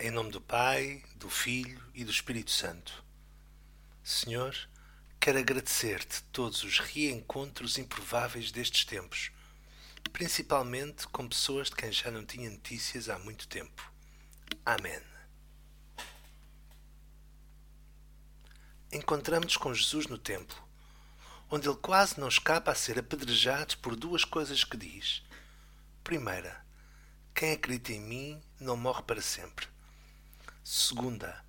Em nome do Pai, do Filho e do Espírito Santo. Senhor, quero agradecer-te todos os reencontros improváveis destes tempos, principalmente com pessoas de quem já não tinha notícias há muito tempo. Amém. Encontramos-nos com Jesus no templo, onde ele quase não escapa a ser apedrejado por duas coisas que diz. Primeira, quem acredita em mim não morre para sempre. Segunda,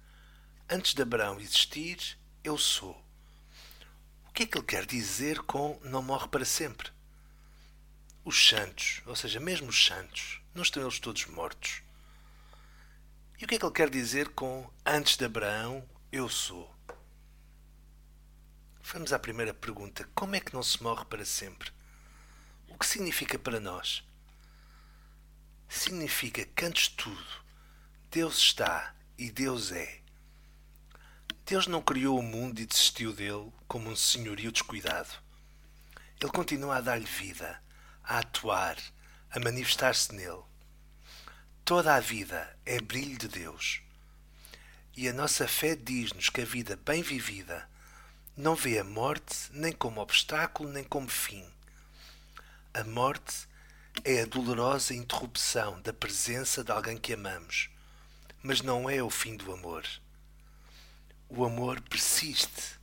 antes de Abraão existir, eu sou. O que é que ele quer dizer com não morre para sempre? Os santos, ou seja, mesmo os santos, não estão eles todos mortos? E o que é que ele quer dizer com antes de Abraão, eu sou? Vamos à primeira pergunta: como é que não se morre para sempre? O que significa para nós? Significa que antes de tudo, Deus está e Deus é. Deus não criou o mundo e desistiu dele como um senhorio descuidado. Ele continua a dar-lhe vida, a atuar, a manifestar-se nele. Toda a vida é brilho de Deus. E a nossa fé diz-nos que a vida bem vivida não vê a morte nem como obstáculo nem como fim. A morte é a dolorosa interrupção da presença de alguém que amamos mas não é o fim do amor. O amor persiste.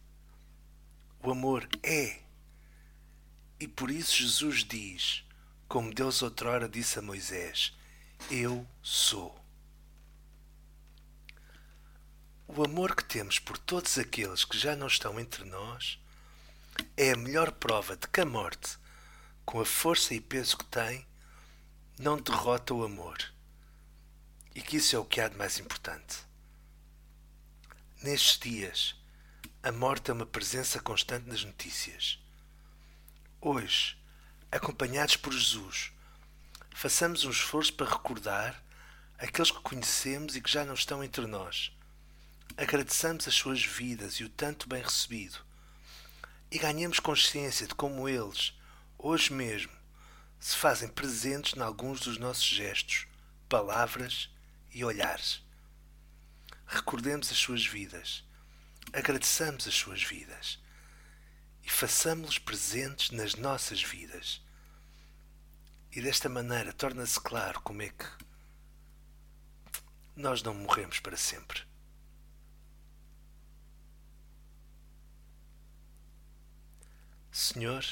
O amor é. E por isso Jesus diz, como Deus outrora disse a Moisés: Eu sou. O amor que temos por todos aqueles que já não estão entre nós é a melhor prova de que a morte, com a força e peso que tem, não derrota o amor e que isso é o que há de mais importante. Nestes dias, a morte é uma presença constante nas notícias. Hoje, acompanhados por Jesus, façamos um esforço para recordar aqueles que conhecemos e que já não estão entre nós. Agradeçamos as suas vidas e o tanto bem recebido. E ganhemos consciência de como eles, hoje mesmo, se fazem presentes em alguns dos nossos gestos, palavras e olhares. Recordemos as suas vidas, agradeçamos as suas vidas e façamos-los presentes nas nossas vidas. E desta maneira torna-se claro como é que nós não morremos para sempre. Senhor,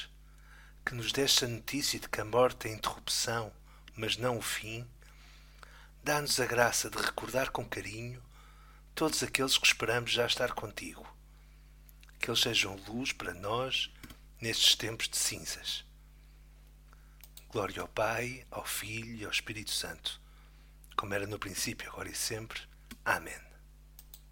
que nos deste a notícia de que a morte é a interrupção, mas não o fim, Dá-nos a graça de recordar com carinho todos aqueles que esperamos já estar contigo. Que eles sejam luz para nós nestes tempos de cinzas. Glória ao Pai, ao Filho e ao Espírito Santo, como era no princípio, agora e sempre. Amém.